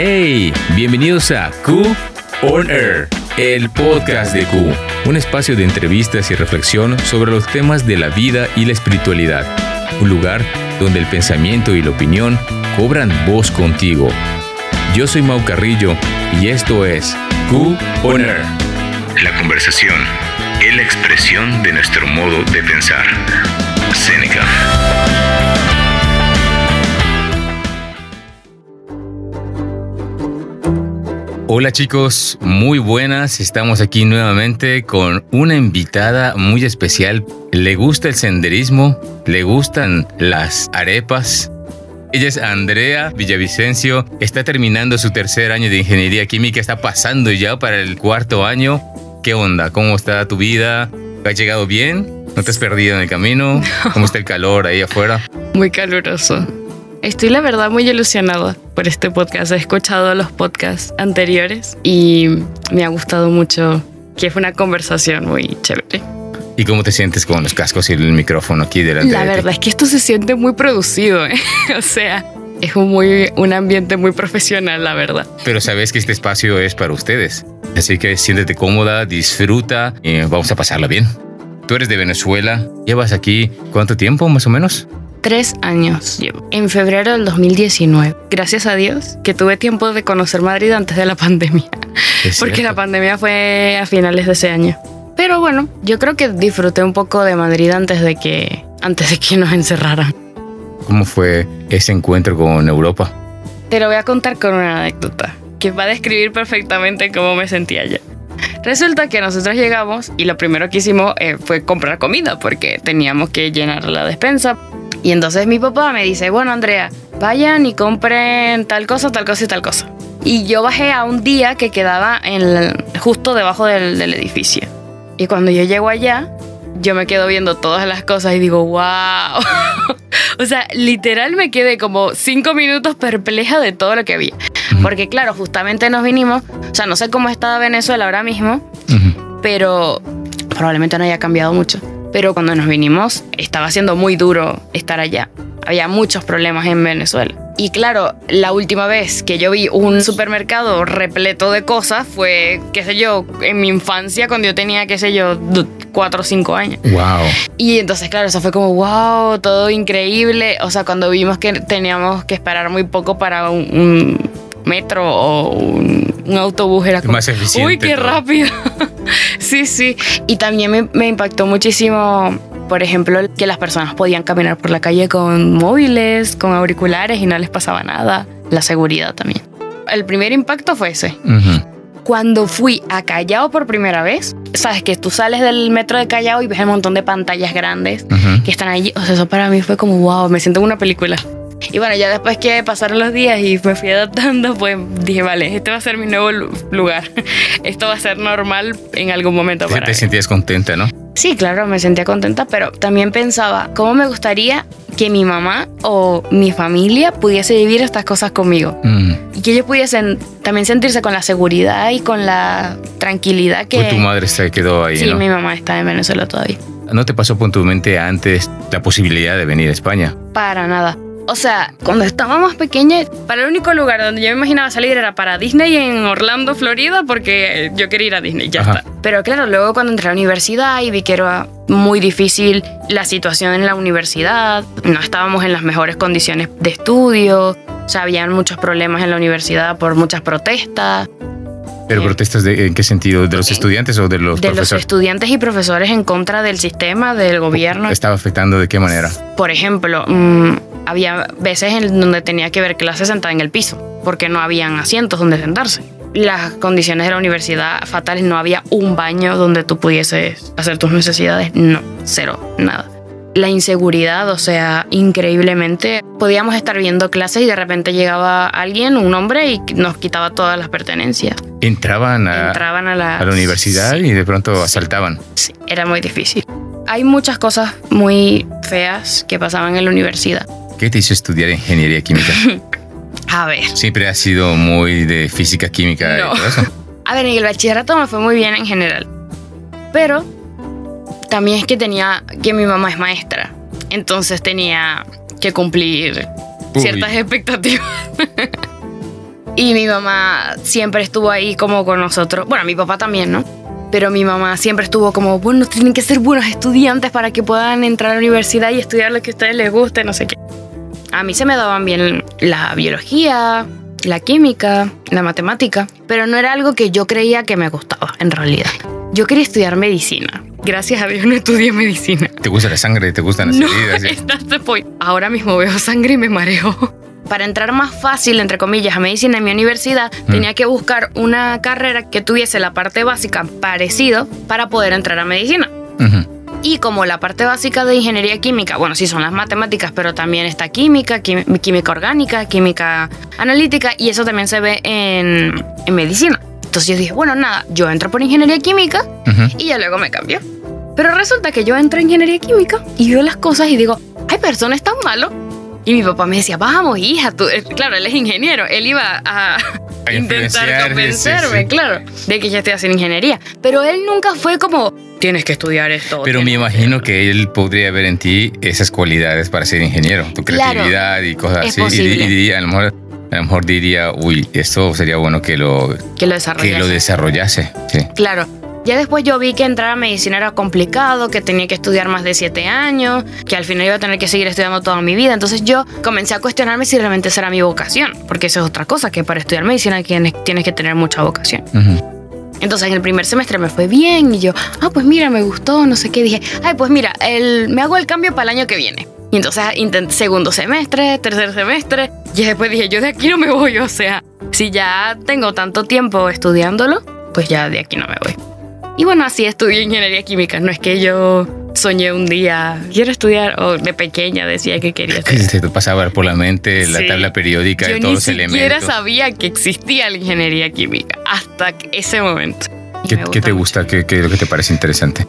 Hey, bienvenidos a Q On Air, el podcast de Q, un espacio de entrevistas y reflexión sobre los temas de la vida y la espiritualidad, un lugar donde el pensamiento y la opinión cobran voz contigo. Yo soy Mau Carrillo y esto es Q On Air. La conversación es la expresión de nuestro modo de pensar. Seneca. Hola chicos, muy buenas. Estamos aquí nuevamente con una invitada muy especial. Le gusta el senderismo, le gustan las arepas. Ella es Andrea Villavicencio, está terminando su tercer año de ingeniería química, está pasando ya para el cuarto año. ¿Qué onda? ¿Cómo está tu vida? ¿Has llegado bien? ¿No te has perdido en el camino? ¿Cómo está el calor ahí afuera? Muy caluroso. Estoy la verdad muy ilusionada por este podcast. He escuchado los podcasts anteriores y me ha gustado mucho que fue una conversación muy chévere. ¿Y cómo te sientes con los cascos y el micrófono aquí delante La de ti? verdad es que esto se siente muy producido, ¿eh? o sea, es un, muy, un ambiente muy profesional, la verdad. Pero sabes que este espacio es para ustedes. Así que siéntete cómoda, disfruta y vamos a pasarla bien. Tú eres de Venezuela. ¿Llevas aquí cuánto tiempo más o menos? Tres años llevo. En febrero del 2019. Gracias a Dios que tuve tiempo de conocer Madrid antes de la pandemia. Porque la pandemia fue a finales de ese año. Pero bueno, yo creo que disfruté un poco de Madrid antes de que, antes de que nos encerraran. ¿Cómo fue ese encuentro con Europa? Te lo voy a contar con una anécdota que va a describir perfectamente cómo me sentía yo. Resulta que nosotros llegamos y lo primero que hicimos eh, fue comprar comida porque teníamos que llenar la despensa. Y entonces mi papá me dice, bueno Andrea, vayan y compren tal cosa, tal cosa y tal cosa. Y yo bajé a un día que quedaba en el- justo debajo del, del edificio. Y cuando yo llego allá, yo me quedo viendo todas las cosas y digo, wow. o sea, literal me quedé como cinco minutos perpleja de todo lo que había. Porque claro, justamente nos vinimos, o sea, no sé cómo está Venezuela ahora mismo, pero probablemente no haya cambiado mucho. Pero cuando nos vinimos estaba siendo muy duro estar allá. Había muchos problemas en Venezuela. Y claro, la última vez que yo vi un supermercado repleto de cosas fue, qué sé yo, en mi infancia cuando yo tenía, qué sé yo, 4 o 5 años. Wow. Y entonces, claro, eso fue como, wow, todo increíble. O sea, cuando vimos que teníamos que esperar muy poco para un, un metro o un, un autobús, era como, Más eficiente uy, qué todo". rápido. sí, sí. Y también me, me impactó muchísimo, por ejemplo, que las personas podían caminar por la calle con móviles, con auriculares y no les pasaba nada. La seguridad también. El primer impacto fue ese cuando fui a Callao por primera vez, sabes que tú sales del metro de Callao y ves un montón de pantallas grandes que están allí. O sea, eso para mí fue como, wow, me siento en una película. Y bueno, ya después que pasaron los días y me fui adaptando, pues dije, vale, este va a ser mi nuevo lu- lugar. Esto va a ser normal en algún momento para te mí. sentías contenta, ¿no? Sí, claro, me sentía contenta, pero también pensaba, ¿cómo me gustaría que mi mamá o mi familia pudiese vivir estas cosas conmigo? Mm. Y que ellos pudiesen también sentirse con la seguridad y con la tranquilidad que... Pues tu madre se quedó ahí, Sí, ¿no? mi mamá está en Venezuela todavía. ¿No te pasó por tu mente antes la posibilidad de venir a España? Para nada. O sea, cuando estaba más pequeña, para el único lugar donde yo me imaginaba salir era para Disney en Orlando, Florida, porque yo quería ir a Disney, ya Ajá. está. Pero claro, luego cuando entré a la universidad y vi que era muy difícil la situación en la universidad, no estábamos en las mejores condiciones de estudio, o sea, habían muchos problemas en la universidad por muchas protestas. ¿Pero Eh, protestas de, en qué sentido? ¿De los estudiantes o de los de los profesores? estudiantes y profesores en contra del sistema, del gobierno. ¿Estaba afectando de qué manera? Por ejemplo, mm, había veces en donde tenía que ver clases sentada en el piso, porque no habían asientos donde sentarse. Las condiciones de la universidad fatales, no había un baño donde tú pudieses hacer tus necesidades, no, cero, nada. La inseguridad, o sea, increíblemente, podíamos estar viendo clases y de repente llegaba alguien, un hombre, y nos quitaba todas las pertenencias. ¿Entraban a, Entraban a la, a la universidad y de pronto asaltaban? Sí, era muy difícil. Hay muchas cosas muy feas que pasaban en la universidad. ¿Qué te hizo estudiar ingeniería química? A ver. Siempre has sido muy de física, química No. y todo eso. A ver, en el bachillerato me fue muy bien en general. Pero también es que tenía que mi mamá es maestra. Entonces tenía que cumplir Uy. ciertas expectativas. Y mi mamá siempre estuvo ahí como con nosotros. Bueno, mi papá también, ¿no? Pero mi mamá siempre estuvo como, bueno, tienen que ser buenos estudiantes para que puedan entrar a la universidad y estudiar lo que a ustedes les guste, no sé qué. A mí se me daban bien la biología, la química, la matemática, pero no era algo que yo creía que me gustaba, en realidad. Yo quería estudiar medicina. Gracias a Dios no estudié medicina. ¿Te gusta la sangre? ¿Te gustan las No, heridas? Sí. Ahora mismo veo sangre y me mareo. Para entrar más fácil, entre comillas, a medicina en mi universidad, tenía que buscar una carrera que tuviese la parte básica parecido para poder entrar a medicina. Ujú. Y como la parte básica de ingeniería química, bueno, sí son las matemáticas, pero también está química, química orgánica, química analítica, y eso también se ve en, en medicina. Entonces yo dije, bueno, nada, yo entro por ingeniería química y ya luego me cambio. Pero resulta que yo entro en ingeniería química y veo las cosas y digo, ay, pero eso no es tan malo. Y mi papá me decía, vamos, hija, tú, eh, claro, él es ingeniero, él iba a, A intentar convencerme, sí, sí. claro, de que yo estoy haciendo ingeniería. Pero él nunca fue como, tienes que estudiar esto. Pero me imagino que él podría ver en ti esas cualidades para ser ingeniero, tu Claro. creatividad y cosas así. Y, y diría, a, lo mejor, a lo mejor diría, uy, esto sería bueno que lo, que lo que desarrollase. lo desarrollase. Sí. Claro. Ya después yo vi que entrar a medicina era complicado, que tenía que estudiar más de siete años, que al final iba a tener que seguir estudiando toda mi vida. Entonces yo comencé a cuestionarme si realmente esa era mi vocación, porque eso es otra cosa, que para estudiar medicina tienes, tienes que tener mucha vocación. Entonces en el primer semestre me fue bien y yo, ah, pues mira, me gustó, no sé qué. Dije, ay, pues mira, el, me hago el cambio para el año que viene. Y entonces intenté segundo semestre, tercer semestre, y después dije, yo de aquí no me voy, o sea, si ya tengo tanto tiempo estudiándolo, pues ya de aquí no me voy. Y bueno, así estudié ingeniería química, no es que yo soñé un día, quiero estudiar, o de pequeña decía que quería ¿Qué estudiar. se te pasaba por la mente la Sí. tabla periódica Yo de ni todos los siquiera elementos? sabía que existía la ingeniería química hasta ese momento. ¿Qué, qué te gusta? ¿Qué, qué es lo que te parece interesante?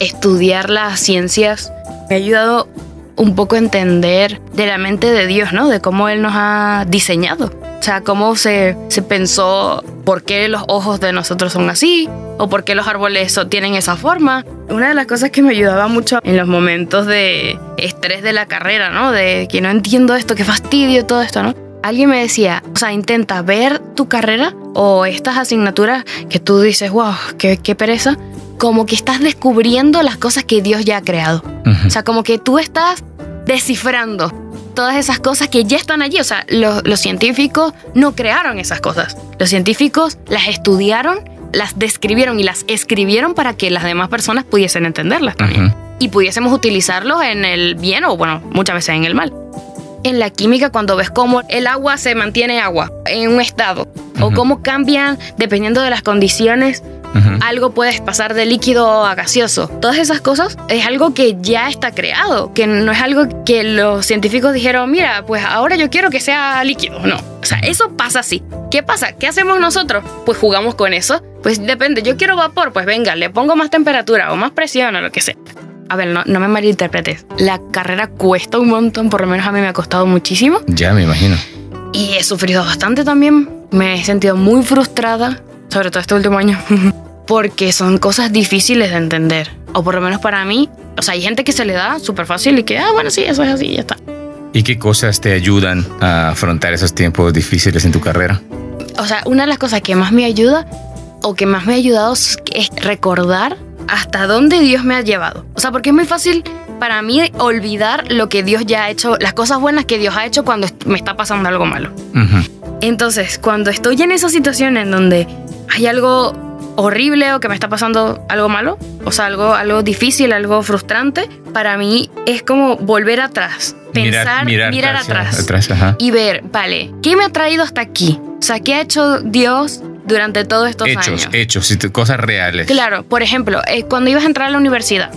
estudiar las ciencias me ha ayudado un poco a entender de la mente de Dios, ¿no? De cómo Él nos ha diseñado. O sea, cómo se, se pensó por qué los ojos de nosotros son así o por qué los árboles so- tienen esa forma. Una de las cosas que me ayudaba mucho en los momentos de estrés de la carrera, ¿no? De que no entiendo esto, qué fastidio todo esto, ¿no? Alguien me decía, o sea, intenta ver tu carrera o estas asignaturas que tú dices, wow, qué, qué pereza, como que estás descubriendo las cosas que Dios ya ha creado. Ujú. O sea, como que tú estás descifrando todas esas cosas que ya están allí. O sea, los, los científicos no crearon esas cosas. Los científicos las estudiaron, las describieron y las escribieron para que las demás personas pudiesen entenderlas también. Y pudiésemos utilizarlos en el bien o, bueno, muchas veces en el mal. En la química, cuando ves cómo el agua se mantiene agua en un estado, o cómo cambian dependiendo de las condiciones Ujú. algo puede pasar de líquido a gaseoso. Todas esas cosas es algo que ya está creado, que no es algo que los científicos dijeron, mira, pues ahora yo quiero que sea líquido. No, o sea, eso pasa así. ¿Qué pasa? ¿Qué hacemos nosotros? Pues jugamos con eso. Pues depende, yo quiero vapor, pues venga, le pongo más temperatura o más presión o lo que sea. A ver, no, no me malinterpretes. La carrera cuesta un montón, por lo menos a mí me ha costado muchísimo. Ya me imagino. Y he sufrido bastante también. Me he sentido muy frustrada, sobre todo este último año, porque son cosas difíciles de entender. O por lo menos para mí. O sea, hay gente que se le da súper fácil y que, ah, bueno, sí, eso es así, ya está. ¿Y qué cosas te ayudan a afrontar esos tiempos difíciles en tu carrera? O sea, una de las cosas que más me ayuda o que más me ha ayudado es recordar hasta dónde Dios me ha llevado. O sea, porque es muy fácil para mí olvidar lo que Dios ya ha hecho, las cosas buenas que Dios ha hecho cuando me está pasando algo malo. Ujú. Entonces, cuando estoy en esa situación en donde hay algo horrible o que me está pasando algo malo, o sea, algo, algo difícil, algo frustrante, para mí es como volver atrás, pensar, mirar, hacia atrás y ver, vale, ¿qué me ha traído hasta aquí? O sea, ¿qué ha hecho Dios durante todos estos Hechos, años? hechos, t- cosas reales. Claro, por ejemplo, eh, cuando ibas a entrar a la universidad,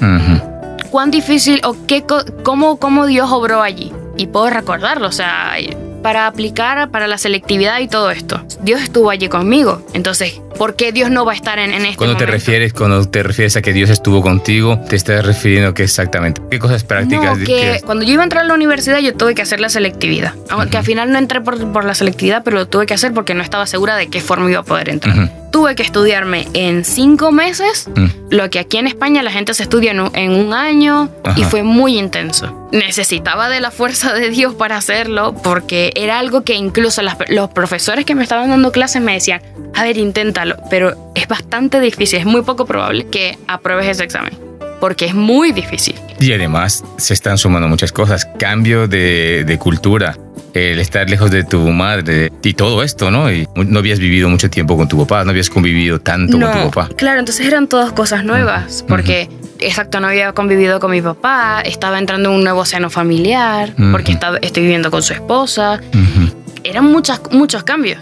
cuán difícil o qué, cómo, cómo Dios obró allí. Y puedo recordarlo, o sea, para aplicar para la selectividad y todo esto. Dios estuvo allí conmigo. Entonces, ¿por qué Dios no va a estar en, en este Cuando te momento? refieres, cuando te refieres a que Dios estuvo contigo, te estás refiriendo a qué exactamente, qué cosas prácticas. No, que cuando yo iba a entrar a la universidad yo tuve que hacer la selectividad. Aunque al final no entré por, por la selectividad, pero lo tuve que hacer porque no estaba segura de qué forma iba a poder entrar. Tuve que estudiarme en cinco meses Mm. lo que aquí en España la gente se estudia en un, en un año y fue muy intenso. Necesitaba de la fuerza de Dios para hacerlo porque era algo que incluso las- los profesores que me estaban dando clases me decían, a ver, inténtalo, pero es bastante difícil, es muy poco probable que apruebes ese examen porque es muy difícil. Y además se están sumando muchas cosas. Cambio de, de cultura, el estar lejos de tu madre y todo esto, ¿no? Y no habías vivido mucho tiempo con tu papá, no habías convivido tanto con tu papá. Claro, entonces eran todas cosas nuevas, porque, exacto, no había convivido con mi papá, estaba entrando en un nuevo seno familiar, porque estaba, estoy viviendo con su esposa, eran muchas, muchos cambios.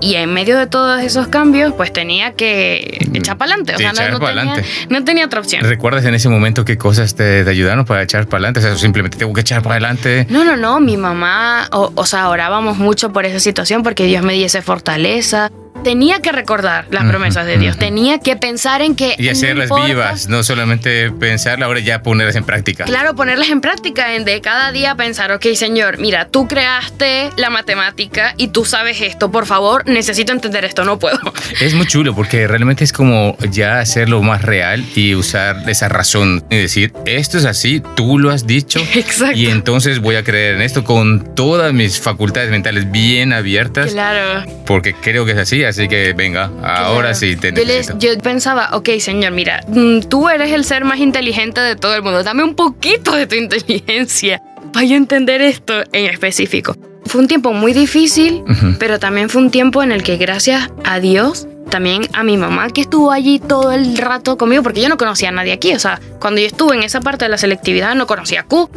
Y en medio de todos esos cambios, pues tenía que echar para adelante. O sea, no, Echar no tenía, no tenía otra opción. ¿Recuerdas en ese momento qué cosas te, te ayudaron para echar para adelante? O sea, simplemente tengo que echar para adelante. No, no, no, mi mamá, o, o sea, orábamos mucho por esa situación porque Dios me diese fortaleza. Tenía que recordar las promesas de Dios, tenía que pensar en que... Y no hacerlas importa- vivas, no solamente pensarlas, ahora ya ponerlas en práctica. Claro, ponerlas en práctica, en de cada día pensar, ok, señor, mira, tú creaste la matemática y tú sabes esto, por favor, necesito entender esto, no puedo. Es muy chulo porque realmente es como ya hacerlo más real y usar esa razón y decir, esto es así, tú lo has dicho. Exacto. Y entonces voy a creer en esto con todas mis facultades mentales bien abiertas Claro. porque creo que es así, así que venga, ahora claro. sí te yo, les- yo pensaba, ok, señor, mira, mm, tú eres el ser más inteligente de todo el mundo, dame un poquito de tu inteligencia para yo entender esto en específico. Fue un tiempo muy difícil, Ujú. pero también fue un tiempo en el que gracias a Dios, también a mi mamá que estuvo allí todo el rato conmigo, porque yo no conocía a nadie aquí, o sea, cuando yo estuve en esa parte de la selectividad no conocía a Q.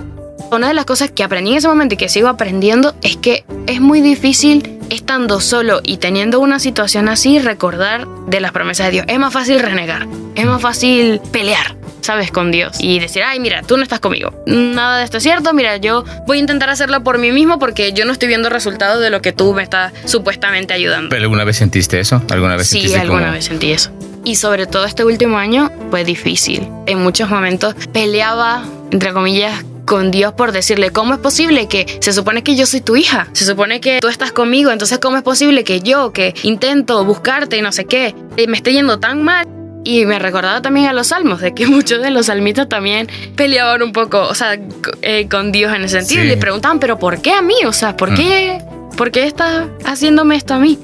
Una de las cosas que aprendí en ese momento y que sigo aprendiendo es que es muy difícil estando solo y teniendo una situación así recordar de las promesas de Dios. Es más fácil renegar, es más fácil pelear, ¿sabes? Con Dios y decir, ay, mira, tú no estás conmigo. Nada de esto es cierto, mira, yo voy a intentar hacerlo por mí mismo porque yo no estoy viendo resultados de lo que tú me estás supuestamente ayudando. ¿Pero alguna vez sentiste eso? ¿Alguna vez Sí, sentiste alguna como- vez sentí eso. Y sobre todo este último año fue difícil. En muchos momentos peleaba, entre comillas, con Dios por decirle, ¿cómo es posible que se supone que yo soy tu hija? Se supone que tú estás conmigo, entonces ¿cómo es posible que yo, que intento buscarte y no sé qué, eh, me esté yendo tan mal? Y me recordaba también a los salmos, de que muchos de los salmitas también peleaban un poco, o sea, eh, con Dios en ese sentido. Sí. Y le preguntaban, ¿pero por qué a mí? O sea, ¿por qué, ¿por qué estás haciéndome esto a mí?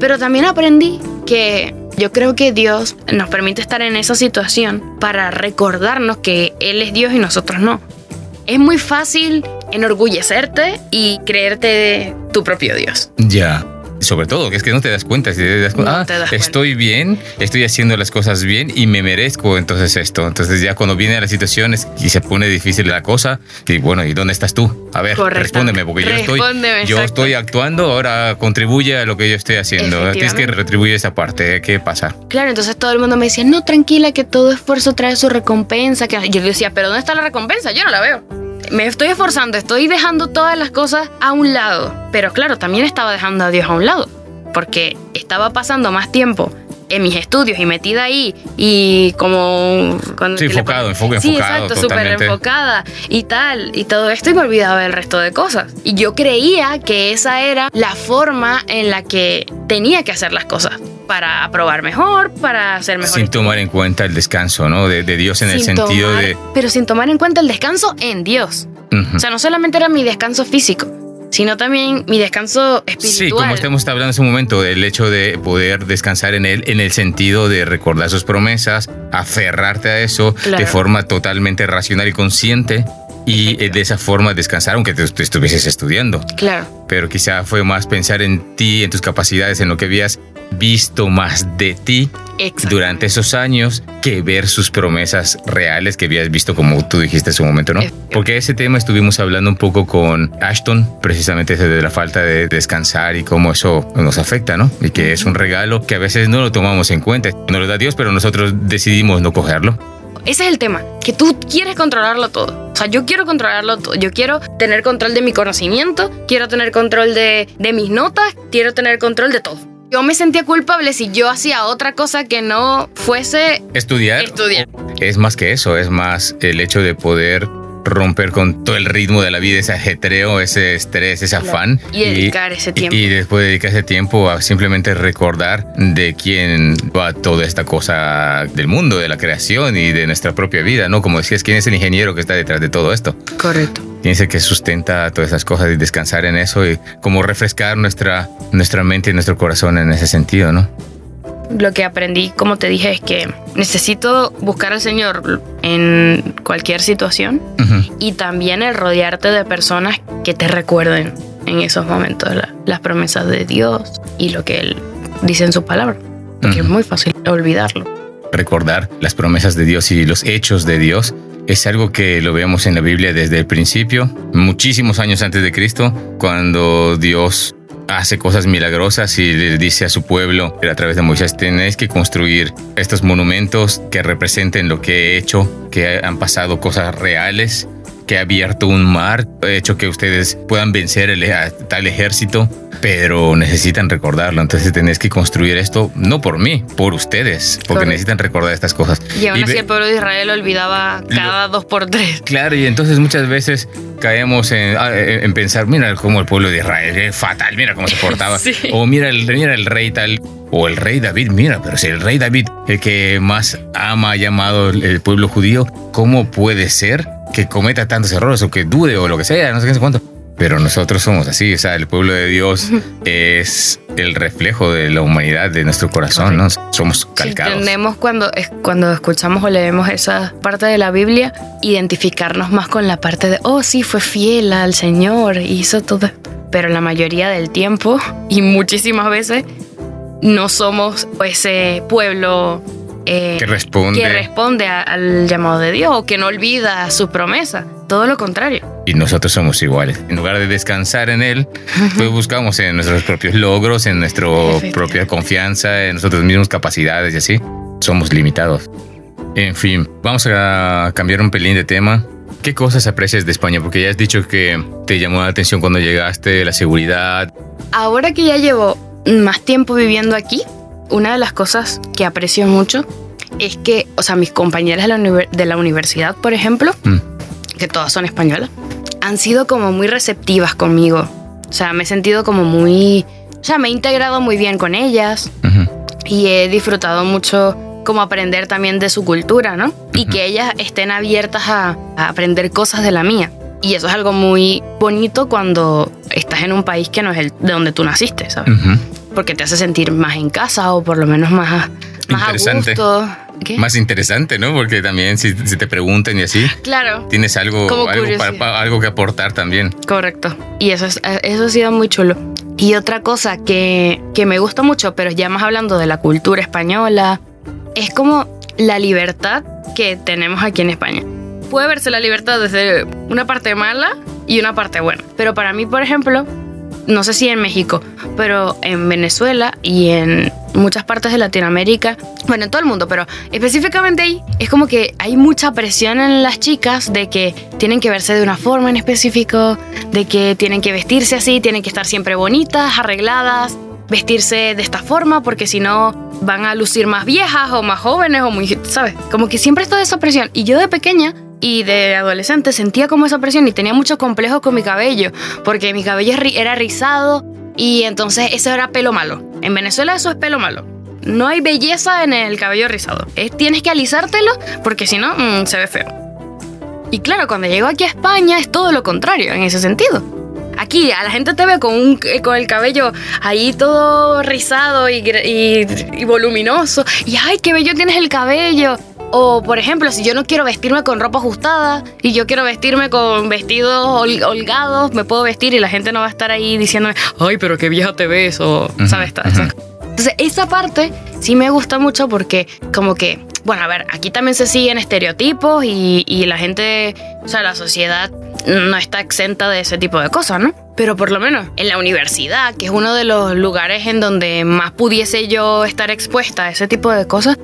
Pero también aprendí que yo creo que Dios nos permite estar en esa situación para recordarnos que Él es Dios y nosotros no. Es muy fácil enorgullecerte y creerte tu propio Dios. Ya. Sobre todo, que es que no te das cuenta. Si te das No ah, te das cuenta. estoy bien, estoy haciendo las cosas bien y me merezco entonces esto. Entonces ya cuando vienen las situaciones y se pone difícil la cosa, y bueno, ¿y dónde estás tú? A ver, Correcto. respóndeme, porque yo estoy, yo estoy actuando, ahora contribuye a lo que yo estoy haciendo. Tienes que retribuir esa parte. ¿Qué pasa? Claro, entonces todo el mundo me decía, no, tranquila, que todo esfuerzo trae su recompensa. Que... Yo decía, pero ¿dónde está la recompensa? Yo no la veo. Me estoy esforzando, estoy dejando todas las cosas a un lado. Pero claro, también estaba dejando a Dios a un lado. Porque estaba pasando más tiempo en mis estudios y metida ahí y como... Cuando Sí, enfocado, enfoque, Sí, enfocado, exacto, súper enfocada y tal. Y todo esto y me olvidaba del resto de cosas. Y yo creía que esa era la forma en la que tenía que hacer las cosas. Para aprobar mejor, para hacer mejor. Sin tomar en cuenta el descanso, ¿no? De, de Dios en el Sin sentido tomar- de... Pero sin tomar en cuenta el descanso en Dios. Ujú. O sea, no solamente era mi descanso físico, sino también mi descanso espiritual. Sí, como estamos hablando en ese momento, el hecho de poder descansar en él, en el sentido de recordar sus promesas, aferrarte a eso Claro. de forma totalmente racional y consciente, y eh, de esa forma descansar, aunque te, te estuvieses estudiando. Claro. Pero quizá fue más pensar en ti, en tus capacidades, en lo que habías visto más de ti durante esos años que ver sus promesas reales que habías visto como tú dijiste en su momento, ¿no? Porque ese tema estuvimos hablando un poco con Ashton, precisamente ese de la falta de descansar y cómo eso nos afecta, ¿no? Y que es un regalo que a veces no lo tomamos en cuenta. Nos lo da Dios, pero nosotros decidimos no cogerlo. Ese es el tema, que tú quieres controlarlo todo. O sea, yo quiero controlarlo todo. Yo quiero tener control de mi conocimiento, quiero tener control de, de mis notas, quiero tener control de todo. Yo me sentía culpable si yo hacía otra cosa que no fuese Estudiar estudiar. es más que eso, es más el hecho de poder romper con todo el ritmo de la vida, ese ajetreo, ese estrés, ese afán. Y dedicar ese tiempo. Y, después dedicar ese tiempo a simplemente recordar de quién va toda esta cosa del mundo, de la creación y de nuestra propia vida, ¿no? Como decías, ¿quién es el ingeniero que está detrás de todo esto? Correcto. ¿Quién es el que sustenta todas esas cosas y descansar en eso y como refrescar nuestra, nuestra mente y nuestro corazón en ese sentido, ¿no? Lo que aprendí, como te dije, es que necesito buscar al Señor en cualquier situación y también el rodearte de personas que te recuerden en esos momentos las promesas de Dios y lo que Él dice en su palabra, porque es muy fácil olvidarlo. Recordar las promesas de Dios y los hechos de Dios es algo que lo vemos en la Biblia desde el principio, muchísimos años antes de Cristo, cuando Dios hace cosas milagrosas y le dice a su pueblo a través de Moisés, tenéis que construir estos monumentos que representen lo que he hecho, que han pasado cosas reales, que ha abierto un mar, ha hecho que ustedes puedan vencer a tal ejército pero necesitan recordarlo. Entonces tenés que construir esto no por mí, por ustedes, porque necesitan recordar estas cosas. Y aún así el pueblo de Israel olvidaba cada dos por tres. Claro, y entonces muchas veces caemos en, ah, pensar, mira cómo el pueblo de Israel es fatal, mira cómo se portaba. O mira el, mira el rey tal, o el rey David, mira, pero si el rey David, el que más ama, ha llamado el pueblo judío, ¿cómo puede ser que cometa tantos errores o que dude o lo que sea, no sé qué, cuánto? Pero nosotros somos así, o sea, el pueblo de Dios es el reflejo de la humanidad, de nuestro corazón, ¿no? Somos calcados. entendemos cuando, cuando escuchamos o leemos esa parte de la Biblia, identificarnos más con la parte de, oh, sí, fue fiel al Señor, hizo todo. Pero la mayoría del tiempo, y muchísimas veces, no somos ese pueblo eh, que responde, que responde al llamado de Dios o que no olvida su promesa. Todo lo contrario. Y nosotros somos iguales. En lugar de descansar en Él, pues buscamos en nuestros propios logros, en nuestra propia confianza, en nuestras mismas capacidades y así. Somos limitados. En fin, vamos a cambiar un pelín de tema. ¿Qué cosas aprecias de España? Porque ya has dicho que te llamó la atención cuando llegaste, la seguridad. Ahora que ya llevo más tiempo viviendo aquí, una de las cosas que aprecio mucho es que, o sea, mis compañeras de la, universidad, por ejemplo, mm. que todas son españolas, han sido como muy receptivas conmigo. O sea, me he sentido como muy... O sea, me he integrado muy bien con ellas y he disfrutado mucho como aprender también de su cultura, ¿no? Y que ellas estén abiertas a, aprender cosas de la mía. Y eso es algo muy bonito cuando estás en un país que no es el de donde tú naciste, ¿sabes? Porque te hace sentir más en casa o por lo menos más, más a gusto. Más interesante, ¿no? Porque también si, te preguntan y así, claro, tienes algo, algo, que aportar también. Correcto. Y eso, es, eso ha sido muy chulo. Y otra cosa que, que me gusta mucho, pero ya más hablando de la cultura española, es como la libertad que tenemos aquí en España. Puede verse la libertad desde una parte mala y una parte buena. Pero para mí, por ejemplo, no sé si en México, pero en Venezuela y en muchas partes de Latinoamérica, bueno, en todo el mundo, pero específicamente ahí es como que hay mucha presión en las chicas de que tienen que verse de una forma en específico, de que tienen que vestirse así, tienen que estar siempre bonitas, arregladas, vestirse de esta forma porque si no van a lucir más viejas o más jóvenes o muy, ¿sabes? Como que siempre está esa presión. Y yo de pequeña y de adolescente sentía como esa presión y tenía mucho complejo con mi cabello, porque mi cabello era rizado y entonces eso era pelo malo. En Venezuela eso es pelo malo. No hay belleza en el cabello rizado. tienes que alisártelo porque si no, mm, se ve feo. Y claro, cuando llego aquí a España es todo lo contrario en ese sentido. Aquí a la gente te ve con, un, con el cabello ahí todo rizado y, y voluminoso. Y ay, qué bello tienes el cabello. O, por ejemplo, si yo no quiero vestirme con ropa ajustada y yo quiero vestirme con vestidos holgados, me puedo vestir y la gente no va a estar ahí diciéndome, ay, pero qué vieja te ves, o, ¿sabes? Entonces, esa parte sí me gusta mucho porque, como que, bueno, a ver, aquí también se siguen estereotipos y, y la gente, o sea, la sociedad no está exenta de ese tipo de cosas, ¿no? Pero por lo menos en la universidad, que es uno de los lugares en donde más pudiese yo estar expuesta a ese tipo de cosas,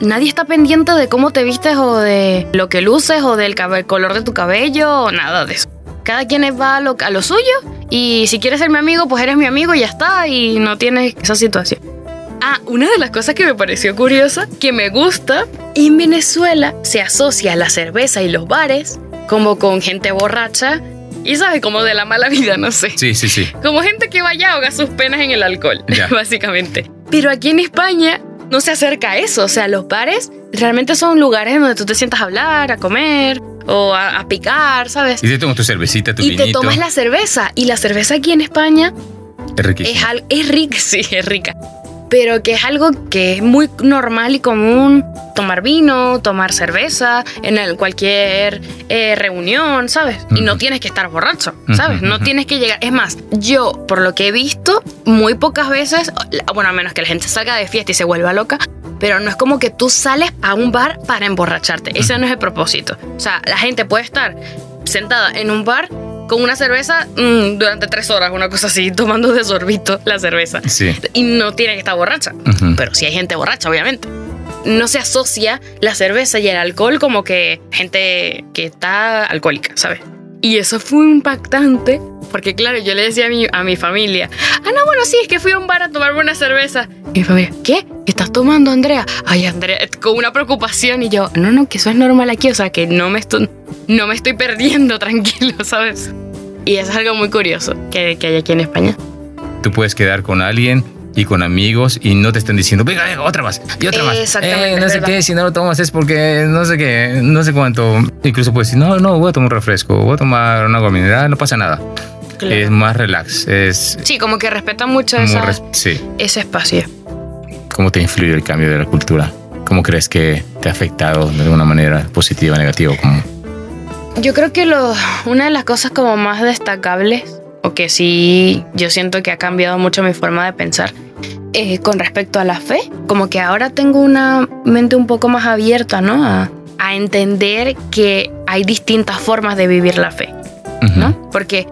nadie está pendiente de cómo te vistes o de lo que luces o del color de tu cabello o nada de eso. Cada quien va a lo, a lo suyo y si quieres ser mi amigo, pues eres mi amigo y ya está y no tienes esa situación. Ah, una de las cosas que me pareció curiosa, que me gusta, en Venezuela se asocia la cerveza y los bares como con gente borracha y sabes, como de la mala vida, no sé. Sí, sí, sí. Como gente que vaya a ahogar sus penas en el alcohol, Ya. básicamente. Pero aquí en España no se acerca a eso. O sea, los bares realmente son lugares donde tú te sientas a hablar, a comer o a, a picar, ¿sabes? Y te tomas tu cervecita, tu Y te tomas la cerveza. Y la cerveza aquí en España Es es rica, sí, es rica. Pero que es algo que es muy normal y común tomar vino, tomar cerveza en el- cualquier eh, reunión, ¿sabes? Y no tienes que estar borracho, ¿sabes? No tienes que llegar. Es más, yo, por lo que he visto, muy pocas veces, bueno, a menos que la gente salga de fiesta y se vuelva loca, pero no es como que tú sales a un bar para emborracharte. Ese no es el propósito. O sea, la gente puede estar sentada en un bar con una cerveza mm, durante tres horas, una cosa así, tomando de sorbito la cerveza. Sí. Y no tiene que estar borracha. Pero sí hay gente borracha, obviamente. No se asocia la cerveza y el alcohol como que gente que está alcohólica, ¿sabes? Y eso fue impactante, porque claro, yo le decía a mi, a mi familia, ah, no, bueno, sí, es que fui a un bar a tomarme una cerveza. Y mi familia, ¿qué? ¿Qué estás tomando, Andrea? Ay, Andrea, con una preocupación. Y yo, no, no, que eso es normal aquí, o sea, que no me estoy, no me estoy perdiendo, tranquilo, ¿sabes? Y eso es algo muy curioso que, que hay aquí en España. Tú puedes quedar con alguien y con amigos y no te están diciendo, venga, venga, otra más y otra más. Exactamente, Eh, no sé qué, si no lo tomas es porque no sé qué, no sé cuánto. Incluso puedes decir, no, no, voy a tomar un refresco, voy a tomar una agua mineral, no pasa nada. Claro. Es más relax, es Sí, como que respetan mucho esa- res- sí. ese espacio. ¿Cómo te influye el cambio de la cultura? ¿Cómo crees que te ha afectado de alguna manera positiva, negativa? Como... Yo creo que lo, una de las cosas como más destacables, o que sí yo siento que ha cambiado mucho mi forma de pensar, eh, con respecto a la fe, como que ahora tengo una mente un poco más abierta, ¿no? A, a entender que hay distintas formas de vivir la fe, Ujú, ¿no? Porque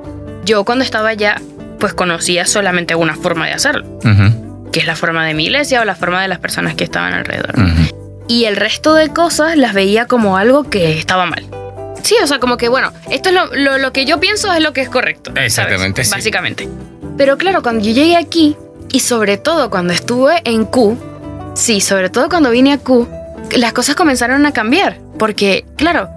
yo cuando estaba allá, pues conocía solamente una forma de hacerlo, ujú, que es la forma de mi iglesia o la forma de las personas que estaban alrededor. ¿no? ujú. y el resto de cosas las veía como algo que estaba mal. Sí, o sea, como que bueno, esto es lo, lo- lo que yo pienso es lo que es correcto. ¿sabes? Exactamente, sí. Básicamente. Pero claro, cuando yo llegué aquí, y sobre todo cuando estuve en Q, sí, sobre todo cuando vine a Q, las cosas comenzaron a cambiar. Porque, claro,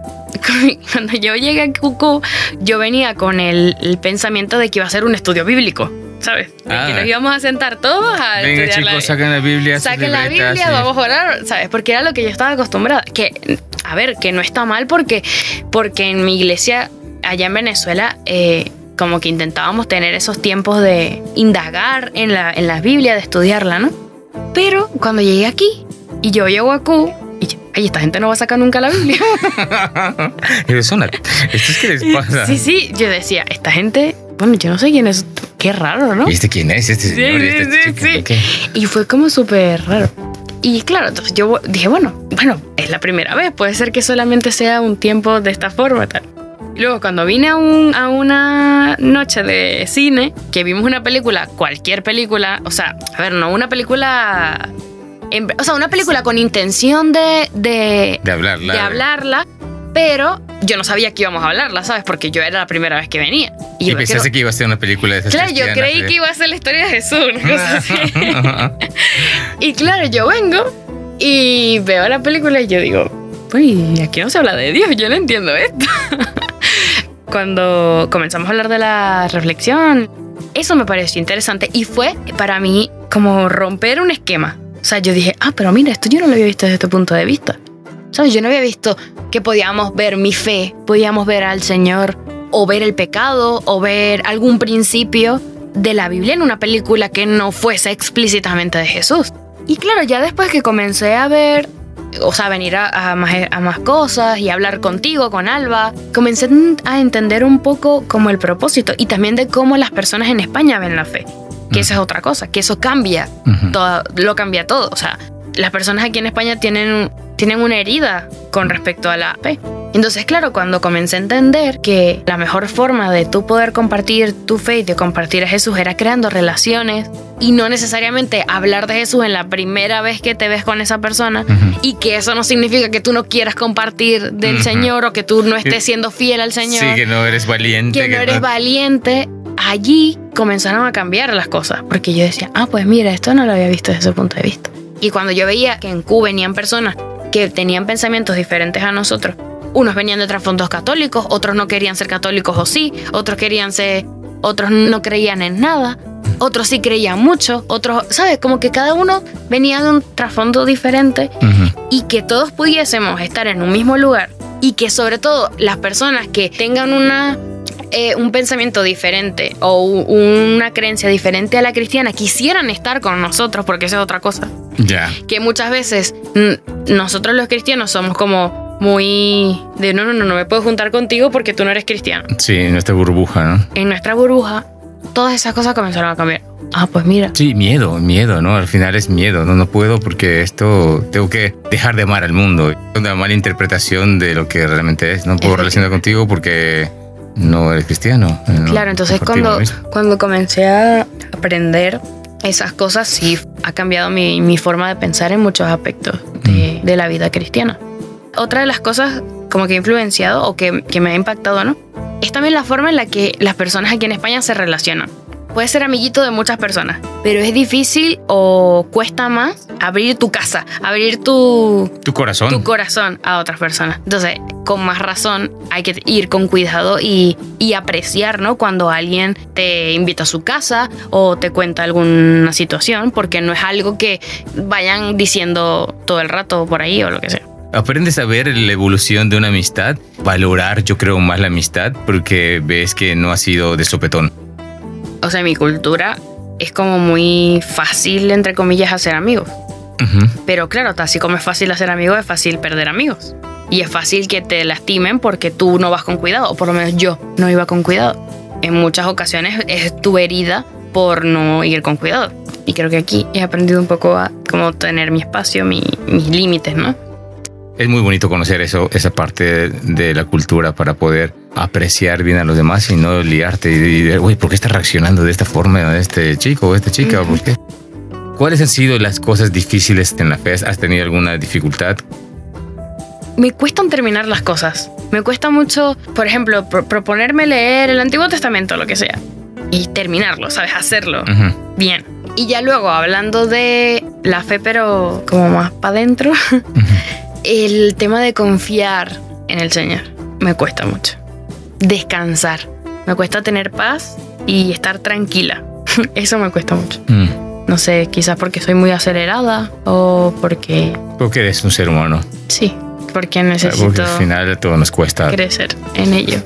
cuando yo llegué a QQ, yo venía con el, el pensamiento de que iba a ser un estudio bíblico, ¿sabes? De Ah. que nos íbamos a sentar todos a Venga, estudiar la- chicos, saquen la Biblia. Saquen la Biblia, sí. vamos a orar, ¿sabes? Porque era lo que yo estaba acostumbrada. Que, a ver, que no está mal porque, porque en mi iglesia, allá en Venezuela, eh, como que intentábamos tener esos tiempos de indagar en la, en la Biblia, de estudiarla, ¿no? Pero cuando llegué aquí y yo llego a Q, y yo, ay, esta gente no va a sacar nunca la Biblia. Pero son ¿Esto es que les pasa? sí, sí, yo decía, esta gente, bueno, yo no sé quién es, qué raro, ¿no? ¿Y este quién es? Este señor, sí, ¿Y este sí, chico? sí. Y fue como súper raro. Y claro, entonces yo dije, bueno, bueno, es la primera vez, puede ser que solamente sea un tiempo de esta forma, tal. Y luego cuando vine a, un, a una noche de cine, que vimos una película, cualquier película, o sea, a ver, no una película... en- o sea, una película con intención de, de, De hablarla. de hablarla, pero yo no sabía que íbamos a hablarla, ¿sabes? Porque yo era la primera vez que venía. Y, me pensaste quedo- que iba a ser una película de esas Claro, yo creí de- que iba a ser la historia de Jesús, una cosa así. Y claro, yo vengo y veo la película y yo digo, uy, aquí no se habla de Dios, yo no entiendo esto. Cuando comenzamos a hablar de la reflexión, eso me pareció interesante y fue para mí como romper un esquema. O sea, yo dije, ah, pero mira, esto yo no lo había visto desde este punto de vista. ¿Sabes? Yo no había visto que podíamos ver mi fe, podíamos ver al Señor, o ver el pecado, o ver algún principio de la Biblia en una película que no fuese explícitamente de Jesús. Y claro, ya después que comencé a ver, o sea, venir a, a más, a más cosas y hablar contigo, con Alba, comencé a entender un poco como el propósito y también de cómo las personas en España ven la fe. Que esa es otra cosa, que eso cambia todo, lo cambia todo. O sea, las personas aquí en España tienen, tienen una herida con respecto a la fe. Entonces, claro, cuando comencé a entender que la mejor forma de tú poder compartir tu fe y de compartir a Jesús era creando relaciones y no necesariamente hablar de Jesús en la primera vez que te ves con esa persona Ujú. y que eso no significa que tú no quieras compartir del Ujú. Señor o que tú no Que- estés siendo fiel al Señor Sí, que no eres valiente. que no eres valiente, allí comenzaron a cambiar las cosas. Porque yo decía, ah, pues mira, esto no lo había visto desde ese punto de vista. Y cuando yo veía que en Q venían personas que tenían pensamientos diferentes a nosotros, unos venían de trasfondos católicos, otros no querían ser católicos o sí, otros querían ser, otros no creían en nada, otros sí creían mucho, otros, ¿sabes? Como que cada uno venía de un trasfondo diferente y que todos pudiésemos estar en un mismo lugar y que sobre todo las personas que tengan una eh, un pensamiento diferente o una creencia diferente a la cristiana quisieran estar con nosotros, porque esa es otra cosa. Ya. Que muchas veces nosotros los cristianos somos como muy de no, no, no, no me puedo juntar contigo porque tú no eres cristiano. Sí, en nuestra burbuja, ¿no? En nuestra burbuja, todas esas cosas comenzaron a cambiar. Ah, pues mira. Sí, miedo, miedo, ¿no? Al final es miedo, no, no puedo porque esto tengo que dejar de amar al mundo. Una mala interpretación de lo que realmente es. No puedo relacionar contigo porque no eres cristiano. Claro, entonces cuando, cuando comencé a aprender esas cosas, sí ha cambiado mi, mi forma de pensar en muchos aspectos de, de, la vida cristiana. Otra de las cosas como que ha influenciado o que, que me ha impactado, ¿no? Es también la forma en la que las personas aquí en España se relacionan puedes ser amiguito de muchas personas, pero es difícil o cuesta más abrir tu casa, abrir tu, tu corazón. Tu corazón a otras personas. Entonces, con más razón, hay que ir con cuidado y, y apreciar, ¿no? Cuando alguien te invita a su casa o te cuenta alguna situación, porque no es algo que vayan diciendo todo el rato por ahí o lo que sea aprendes a ver la evolución de una amistad, valorar yo creo más la amistad porque ves que no ha sido de sopetón o sea, mi cultura es como muy fácil, entre comillas, hacer amigos. Pero claro, así como es fácil hacer amigos, es fácil perder amigos. Y es fácil que te lastimen porque tú no vas con cuidado, o por lo menos yo no iba con cuidado. En muchas ocasiones es tu herida por no ir con cuidado. Y creo que aquí he aprendido un poco a cómo tener mi espacio, mis límites, ¿no? Es muy bonito conocer eso, esa parte de la cultura para poder apreciar bien a los demás y no liarte y decir, uy, ¿por qué está reaccionando de esta forma este chico o esta chica? ¿Por qué? ¿Cuáles han sido las cosas difíciles en la fe? ¿Has tenido alguna dificultad? Me cuestan terminar las cosas. Me cuesta mucho, por ejemplo, proponerme leer el Antiguo Testamento, lo que sea, y terminarlo, ¿sabes? Hacerlo bien. Y ya luego, hablando de la fe, pero como más para adentro, el tema de confiar en el Señor me cuesta mucho. Descansar. Me cuesta tener paz y estar tranquila. Eso me cuesta mucho. Mm. No sé, quizás porque soy muy acelerada o porque... Porque eres un ser humano. Sí, porque necesito... Porque al final todo nos cuesta... Crecer en ello.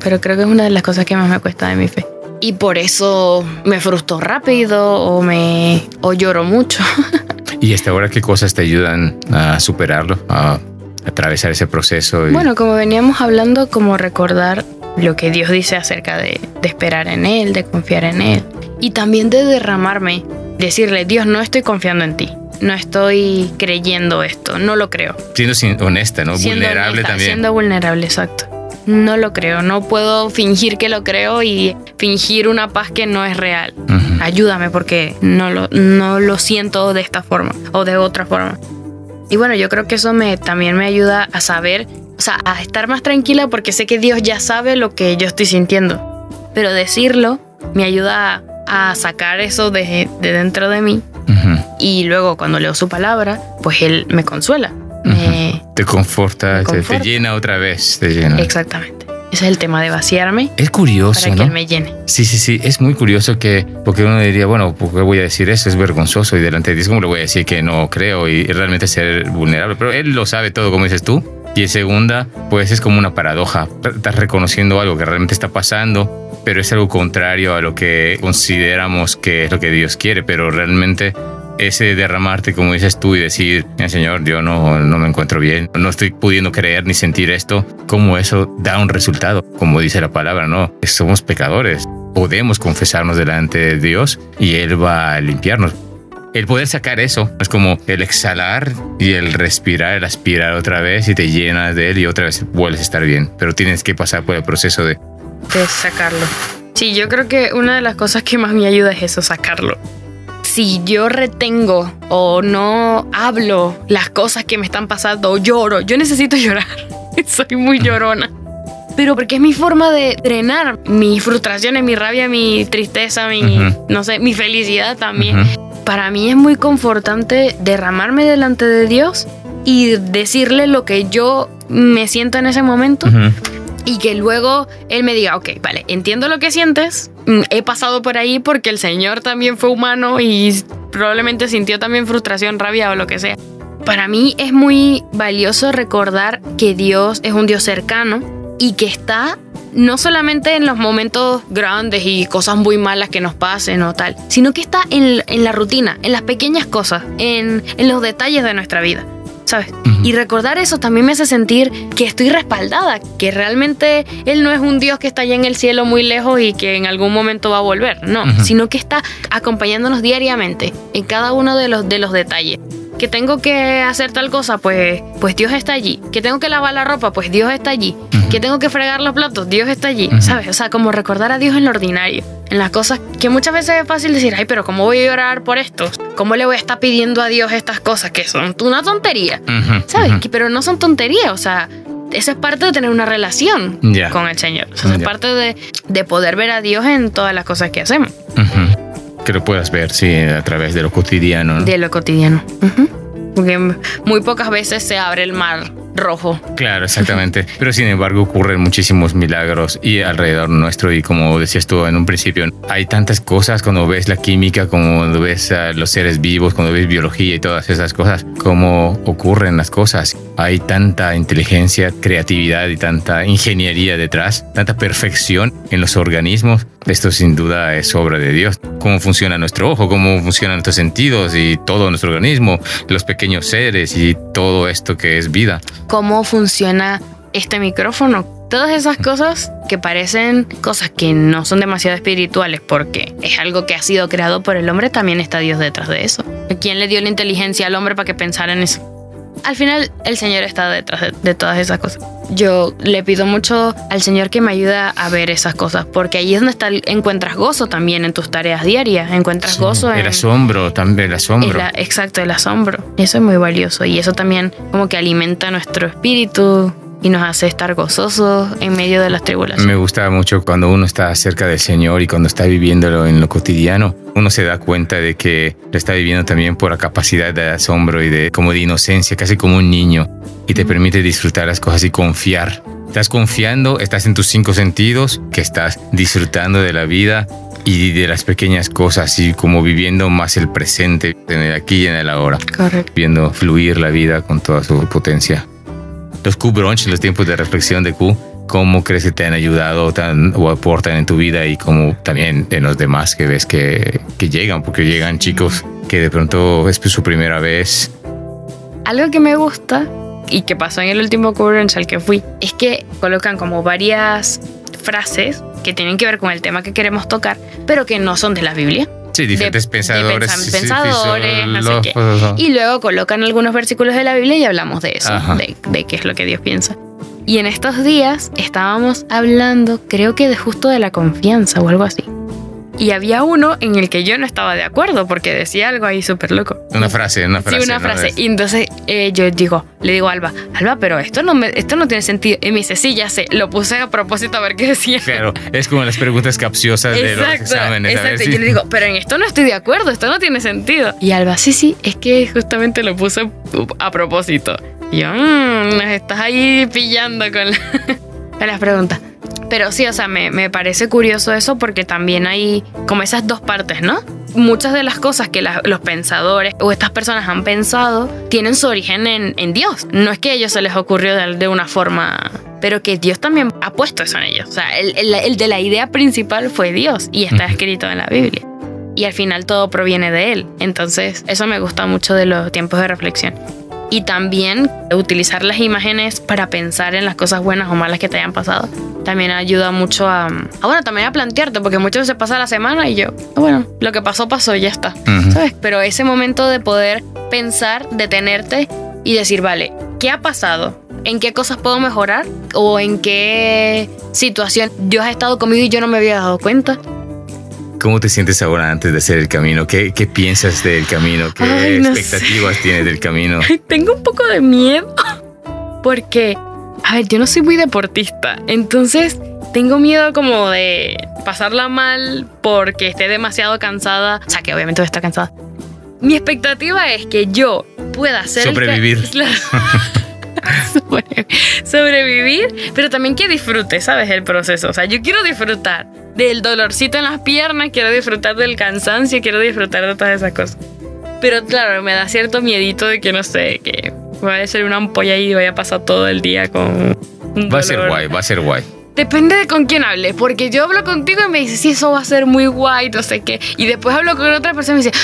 Pero creo que es una de las cosas que más me cuesta de mi fe. Y por eso me frustro rápido o me... o lloro mucho. ¿Y hasta ahora qué cosas te ayudan a superarlo, a atravesar ese proceso? Bueno, como veníamos hablando, como recordar lo que Dios dice acerca de, esperar en Él, de confiar en Él. Y también de derramarme, decirle, Dios, no estoy confiando en ti. No estoy creyendo esto, no lo creo. Siendo honesta, ¿no? vulnerable también. Siendo vulnerable, exacto. No lo creo, no puedo fingir que lo creo y fingir una paz que no es real. Ayúdame porque no lo, no lo siento de esta forma o de otra forma. Y bueno, yo creo que eso me, también me ayuda a saber, o sea, a estar más tranquila porque sé que Dios ya sabe lo que yo estoy sintiendo. Pero decirlo me ayuda a, sacar eso de, dentro de mí. Y luego cuando leo su palabra, pues Él me consuela te conforta, Te, llena otra vez, te llena. Exactamente. Ese es el tema de vaciarme. Es curioso, para que él me llene. Sí, sí, sí. Es muy curioso que, porque uno diría, bueno, ¿por qué voy a decir eso? Es vergonzoso y delante de Dios, ¿cómo le voy a decir que no creo y realmente ser vulnerable? Pero él lo sabe todo, como dices tú. Y en segunda, pues es como una paradoja. Estás reconociendo algo que realmente está pasando, pero es algo contrario a lo que consideramos que es lo que Dios quiere, pero realmente ese derramarte, como dices tú, y decir, Señor, yo no, no me encuentro bien, no estoy pudiendo creer ni sentir esto, como eso da un resultado, como dice la palabra, ¿no? Somos pecadores, podemos confesarnos delante de Dios y Él va a limpiarnos. El poder sacar eso es como el exhalar y el respirar, el aspirar otra vez y te llenas de Él y otra vez vuelves a estar bien, pero tienes que pasar por el proceso de... De sacarlo. Sí, yo creo que una de las cosas que más me ayuda es eso, sacarlo si yo retengo o no hablo las cosas que me están pasando o lloro, yo necesito llorar. Soy muy llorona. Pero porque es mi forma de drenar mis frustraciones, mi rabia, mi tristeza, mi, no sé, mi felicidad también. Para mí es muy confortante derramarme delante de Dios y decirle lo que yo me siento en ese momento. Y que luego él me diga, ok, vale, entiendo lo que sientes, mm, he pasado por ahí porque el Señor también fue humano y probablemente sintió también frustración, rabia o lo que sea. Para mí es muy valioso recordar que Dios es un Dios cercano y que está no solamente en los momentos grandes y cosas muy malas que nos pasen o tal, sino que está en, la rutina, en las pequeñas cosas, en, en los detalles de nuestra vida. ¿Sabes? Y recordar eso también me hace sentir que estoy respaldada, que realmente Él no es un Dios que está allá en el cielo muy lejos y que en algún momento va a volver, no, sino que está acompañándonos diariamente en cada uno de los, de los detalles que tengo que hacer tal cosa, pues, pues Dios está allí. Que tengo que lavar la ropa, pues Dios está allí. Que tengo que fregar los platos, Dios está allí. ¿Sabes? O sea, como recordar a Dios en lo ordinario. En las cosas que muchas veces es fácil decir, ay, pero ¿cómo voy a orar por esto? ¿Cómo le voy a estar pidiendo a Dios estas cosas que son una tontería? ¿Sabes? pero no son tonterías, o sea, eso es parte de tener una relación con el Señor. Eso es parte de, de, poder ver a Dios en todas las cosas que hacemos que lo puedas ver, sí, a través de lo cotidiano. De lo cotidiano. Porque muy pocas veces se abre el mar rojo. Claro, exactamente. Pero sin embargo ocurren muchísimos milagros y alrededor nuestro y como decías tú en un principio, hay tantas cosas cuando ves la química, cuando ves a los seres vivos, cuando ves biología y todas esas cosas, cómo ocurren las cosas. Hay tanta inteligencia, creatividad y tanta ingeniería detrás, tanta perfección en los organismos. Esto sin duda es obra de Dios. Cómo funciona nuestro ojo, cómo funcionan nuestros sentidos y todo nuestro organismo, los pequeños seres y todo esto que es vida cómo funciona este micrófono. Todas esas cosas que parecen cosas que no son demasiado espirituales porque es algo que ha sido creado por el hombre, también está Dios detrás de eso. ¿Quién le dio la inteligencia al hombre para que pensara en eso? Al final el Señor está detrás de, todas esas cosas. Yo le pido mucho al Señor que me ayude a ver esas cosas, porque ahí es donde está, encuentras gozo también en tus tareas diarias, encuentras gozo en... El asombro, también el asombro. exacto, el asombro. Eso es muy valioso y eso también como que alimenta nuestro espíritu, y nos hace estar gozosos en medio de las tribulaciones. Me gusta mucho cuando uno está cerca del Señor y cuando está viviéndolo en lo cotidiano, uno se da cuenta de que lo está viviendo también por la capacidad de asombro y de como de inocencia, casi como un niño, y te permite disfrutar las cosas y confiar. Estás confiando, estás en tus cinco sentidos, que estás disfrutando de la vida y de las pequeñas cosas y como viviendo más el presente, en el aquí y en el ahora. Correcto. Viendo fluir la vida con toda su potencia los Q-Brunch, los tiempos de reflexión de Q, cómo crees que te han ayudado o aportan en tu vida y cómo también en los demás que ves que, llegan, porque llegan chicos que de pronto es su primera vez. Algo que me gusta y que pasó en el último Q-Brunch al que fui es que colocan como varias frases que tienen que ver con el tema que queremos tocar, pero que no son de la Biblia. Sí, diferentes pensadores. pensadores, no sé qué. Y luego colocan algunos versículos de la Biblia y hablamos de eso, de, de, qué es lo que Dios piensa. Y en estos días estábamos hablando, creo que de justo de la confianza o algo así. Y había uno en el que yo no estaba de acuerdo porque decía algo ahí súper loco. Una frase, una frase. Sí, una frase. Y entonces eh, yo digo, le digo a Alba, Alba, pero esto no, me, esto no tiene sentido. Y me dice, sí, ya sé, lo puse a propósito a ver qué decía. Claro, es como las preguntas capciosas de los exámenes. Exacto, y yo le digo, pero en esto no estoy de acuerdo, esto no tiene sentido. Y Alba, sí, sí, es que justamente lo puse a propósito. Y yo, mmm, nos estás ahí pillando con, con las preguntas. Pero sí, o sea, me, parece curioso eso porque también hay como esas dos partes, ¿no? Muchas de las cosas que los pensadores o estas personas han pensado tienen su origen en, Dios. No es que a ellos se les ocurrió de, una forma, pero que Dios también ha puesto eso en ellos. O sea, el, el de la idea principal fue Dios y está escrito en la Biblia. Y al final todo proviene de Él. Entonces, eso me gusta mucho de los tiempos de reflexión y también utilizar las imágenes para pensar en las cosas buenas o malas que te hayan pasado. También ayuda mucho a, bueno, también a plantearte, porque muchas veces pasa la semana y yo, bueno, lo que pasó, pasó, ya está, ¿sabes? Pero ese momento de poder pensar, detenerte y decir, vale, ¿qué ha pasado? ¿En qué cosas puedo mejorar? ¿O en qué situación Dios ha estado conmigo y yo no me había dado cuenta? ¿Cómo te sientes ahora antes de hacer el camino? ¿Qué, qué piensas del camino? ¿Qué expectativas tienes del camino? Tengo un poco de miedo porque, a ver, yo no soy muy deportista, entonces tengo miedo como de pasarla mal porque esté demasiado cansada, o sea que obviamente voy a estar cansada. Mi expectativa es que yo pueda hacer. el Sobrevivir. Sobre- sobrevivir, pero también que disfrute, ¿sabes? El proceso. O sea, yo quiero disfrutar del dolorcito en las piernas, quiero disfrutar del cansancio, quiero disfrutar de todas esas cosas. Pero claro, me da cierto miedito de que no sé, que vaya a ser una ampolla y vaya a pasar todo el día con. un Va a ser guay, va a ser guay. Depende de con quién hable, porque yo hablo contigo y me dices, sí, eso va a ser muy guay, no sé qué. Y después hablo con otra persona y me dice,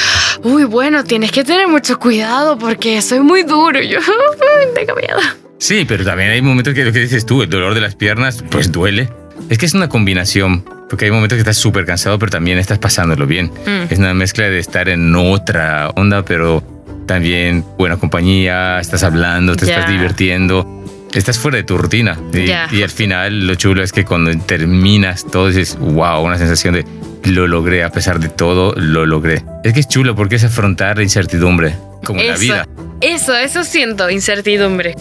uy, bueno, tienes que tener mucho cuidado porque soy muy duro. Y yo, "Uy, tengo miedo. Sí, pero también hay momentos que lo que dices tú, el dolor de las piernas, pues duele. Es que es una combinación, porque hay momentos que estás súper cansado, pero también estás pasándolo bien. Mm. Es una mezcla de estar en otra onda, pero también buena compañía, estás hablando, te estás divirtiendo. Estás fuera de tu rutina. Y, al final lo chulo es que cuando terminas todo dices, wow, una sensación de lo logré, a pesar de todo, lo logré. Es que es chulo porque es afrontar la incertidumbre, como en la vida. Eso, eso siento, incertidumbre.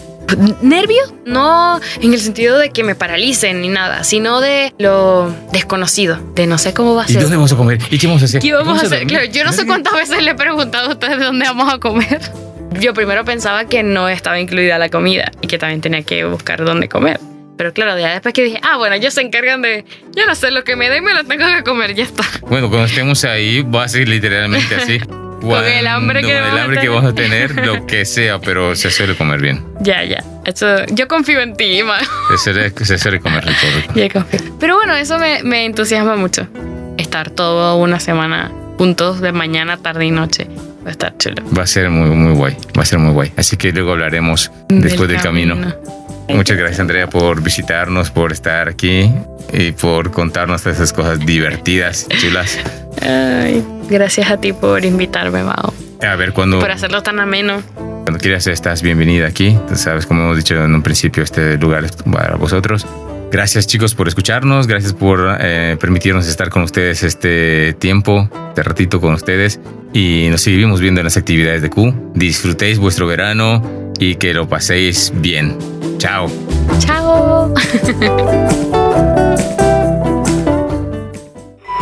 ¿Nervio? No en el sentido de que me paralicen ni nada, sino de lo desconocido, de no sé cómo va a ¿Y ser. dónde vamos a comer? ¿Y qué vamos a hacer? ¿Qué vamos a hacer? dormir? Claro, yo no sé cuántas veces le he preguntado a ustedes dónde vamos a comer. Yo primero pensaba que no estaba incluida la comida y que también tenía que buscar dónde comer. Pero claro, ya después que dije, ah, bueno, ellos se encargan de, yo no sé, lo que me den me lo tengo que comer, ya está. Bueno, cuando estemos ahí va a ser literalmente así. Con el hambre que Cuando- el a hambre que tener. vamos a tener, lo que sea, pero se suele comer bien. Ya, ya. Eso, yo confío en ti, man. Se suele, se suele comer rico, rico. Ya confío. Pero bueno, eso me, me entusiasma mucho. Estar toda una semana juntos de mañana, tarde y noche. Va a estar chulo. Va a ser muy, muy guay. Va a ser muy guay. Así que luego hablaremos después del, camino. Muchas gracias, Andrea, por visitarnos, por estar aquí y por contarnos esas cosas divertidas, chulas. Ay, gracias a ti por invitarme, Mao. A ver, cuando, Por hacerlo tan ameno. cuando quieras, estás bienvenida aquí. Sabes, como hemos dicho en un principio, este lugar es para vosotros. Gracias, chicos, por escucharnos. Gracias por eh, permitirnos estar con ustedes este tiempo, este ratito con ustedes. Y nos seguimos viendo en las actividades de Q. Disfrutéis vuestro verano y que lo paséis bien. Chao. Chao.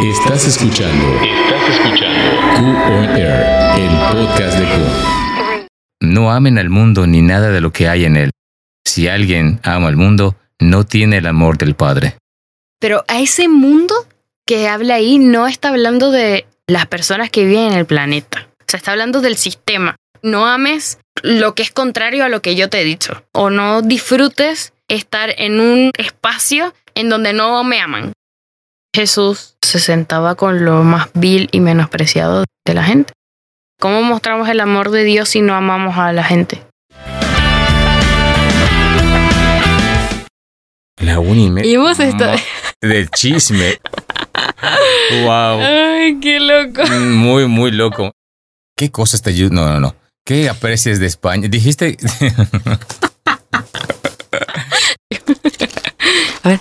Estás escuchando. Estás escuchando. Q on Air, el podcast de Q. No amen al mundo ni nada de lo que hay en él. Si alguien ama al mundo, no tiene el amor del Padre. Pero a ese mundo que habla ahí no está hablando de las personas que viven en el planeta. O sea, está hablando del sistema. No ames lo que es contrario a lo que yo te he dicho. O no disfrutes estar en un espacio en donde no me aman. Jesús se sentaba con lo más vil y menospreciado de la gente. ¿Cómo mostramos el amor de Dios si no amamos a la gente? La una y media. Y hemos estado- De chisme. wow. Ay, qué loco. Muy, muy loco. ¿Qué cosas te ayudan? No, no, no. ¿Qué aprecias de España? Dijiste. A ver.